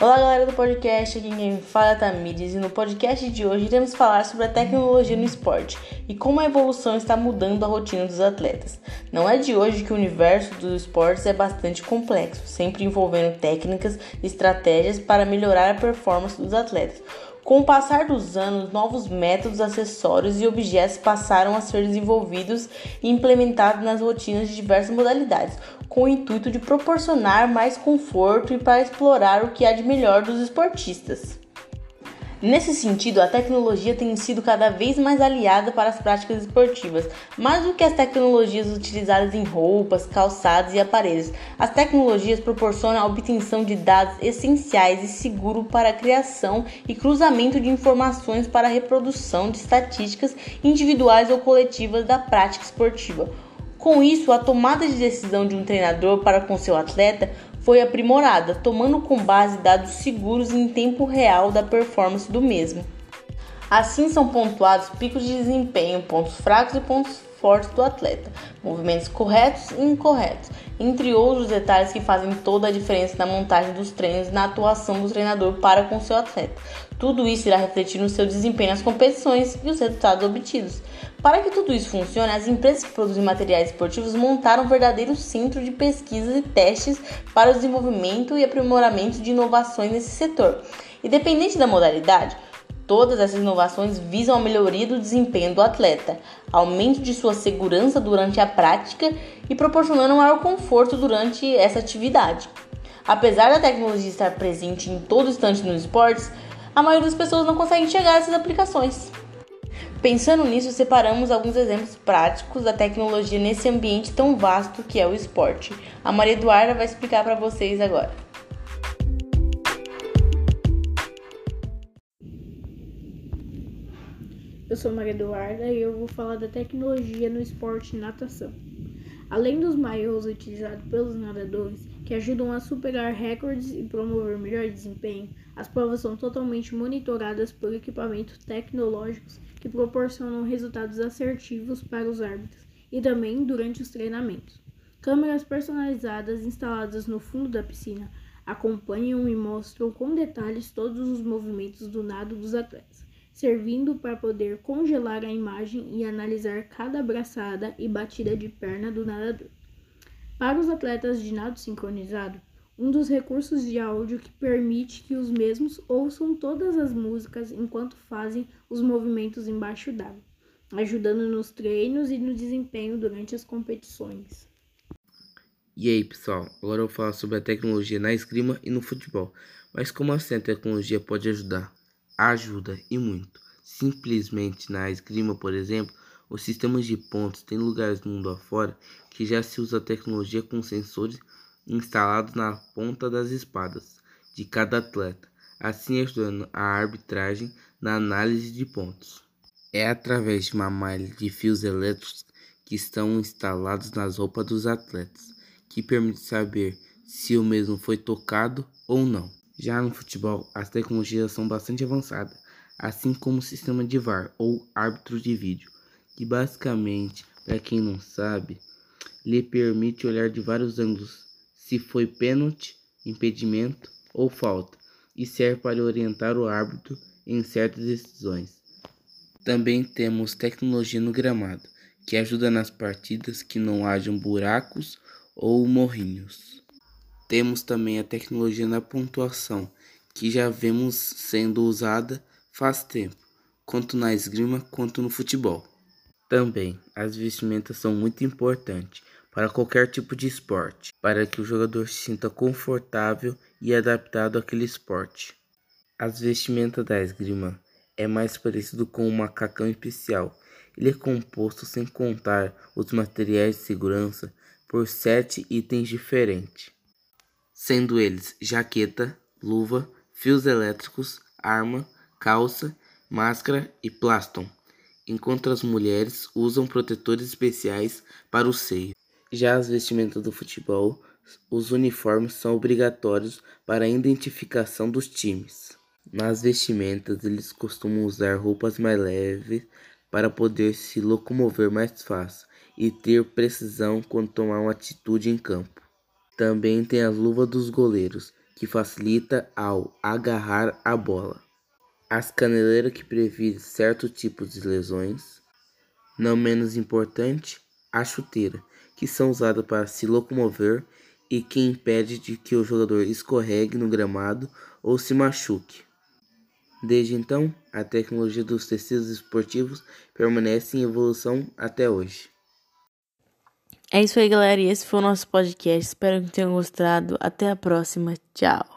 Olá galera do podcast, aqui quem fala é Tamires e no podcast de hoje iremos falar sobre a tecnologia no esporte e como a evolução está mudando a rotina dos atletas. Não é de hoje que o universo dos esportes é bastante complexo, sempre envolvendo técnicas e estratégias para melhorar a performance dos atletas. Com o passar dos anos, novos métodos, acessórios e objetos passaram a ser desenvolvidos e implementados nas rotinas de diversas modalidades, com o intuito de proporcionar mais conforto e para explorar o que há de melhor dos esportistas. Nesse sentido, a tecnologia tem sido cada vez mais aliada para as práticas esportivas, mais do que as tecnologias utilizadas em roupas, calçados e aparelhos. As tecnologias proporcionam a obtenção de dados essenciais e seguros para a criação e cruzamento de informações para a reprodução de estatísticas individuais ou coletivas da prática esportiva. Com isso, a tomada de decisão de um treinador para com seu atleta foi aprimorada, tomando com base dados seguros em tempo real da performance do mesmo. Assim são pontuados picos de desempenho, pontos fracos e pontos fortes do atleta, movimentos corretos e incorretos, entre outros detalhes que fazem toda a diferença na montagem dos treinos e na atuação do treinador para com seu atleta. Tudo isso irá refletir no seu desempenho nas competições e os resultados obtidos. Para que tudo isso funcione, as empresas que produzem materiais esportivos montaram um verdadeiro centro de pesquisas e testes para o desenvolvimento e aprimoramento de inovações nesse setor. Independente da modalidade, Todas essas inovações visam a melhoria do desempenho do atleta, aumento de sua segurança durante a prática e proporcionando maior conforto durante essa atividade. Apesar da tecnologia estar presente em todo instante nos esportes, a maioria das pessoas não consegue chegar a essas aplicações. Pensando nisso, separamos alguns exemplos práticos da tecnologia nesse ambiente tão vasto que é o esporte. A Maria Eduarda vai explicar para vocês agora. Eu sou Maria Eduarda e eu vou falar da tecnologia no esporte natação. Além dos maiôs utilizados pelos nadadores, que ajudam a superar recordes e promover melhor desempenho, as provas são totalmente monitoradas por equipamentos tecnológicos que proporcionam resultados assertivos para os árbitros e também durante os treinamentos. Câmeras personalizadas instaladas no fundo da piscina acompanham e mostram com detalhes todos os movimentos do nado dos atletas servindo para poder congelar a imagem e analisar cada abraçada e batida de perna do nadador. Para os atletas de nado sincronizado, um dos recursos de áudio que permite que os mesmos ouçam todas as músicas enquanto fazem os movimentos embaixo d'água, ajudando nos treinos e no desempenho durante as competições. E aí, pessoal? Agora eu vou falar sobre a tecnologia na esgrima e no futebol. Mas como assim a tecnologia pode ajudar? Ajuda e muito. Simplesmente na esgrima, por exemplo, os sistemas de pontos têm lugares no mundo afora que já se usa tecnologia com sensores instalados na ponta das espadas de cada atleta, assim ajudando a arbitragem na análise de pontos. É através de uma malha de fios elétricos que estão instalados nas roupas dos atletas, que permite saber se o mesmo foi tocado ou não. Já no futebol, as tecnologias são bastante avançadas, assim como o sistema de VAR ou árbitro de vídeo, que basicamente, para quem não sabe, lhe permite olhar de vários ângulos se foi pênalti, impedimento ou falta, e serve para orientar o árbitro em certas decisões. Também temos tecnologia no gramado, que ajuda nas partidas que não hajam buracos ou morrinhos. Temos também a tecnologia na pontuação, que já vemos sendo usada faz tempo, quanto na esgrima quanto no futebol. Também as vestimentas são muito importantes para qualquer tipo de esporte, para que o jogador se sinta confortável e adaptado àquele esporte. As vestimentas da esgrima é mais parecido com um macacão especial. Ele é composto sem contar os materiais de segurança por sete itens diferentes sendo eles jaqueta, luva, fios elétricos, arma, calça, máscara e plaston, enquanto as mulheres usam protetores especiais para o seio. Já as vestimentas do futebol, os uniformes são obrigatórios para a identificação dos times. Nas vestimentas, eles costumam usar roupas mais leves para poder se locomover mais fácil e ter precisão quando tomar uma atitude em campo. Também tem as luvas dos goleiros, que facilita ao agarrar a bola. As caneleiras que previnem certos tipos de lesões. Não menos importante, a chuteira, que são usadas para se locomover e que impede de que o jogador escorregue no gramado ou se machuque. Desde então, a tecnologia dos tecidos esportivos permanece em evolução até hoje. É isso aí, galera. E esse foi o nosso podcast. Espero que tenham gostado. Até a próxima. Tchau.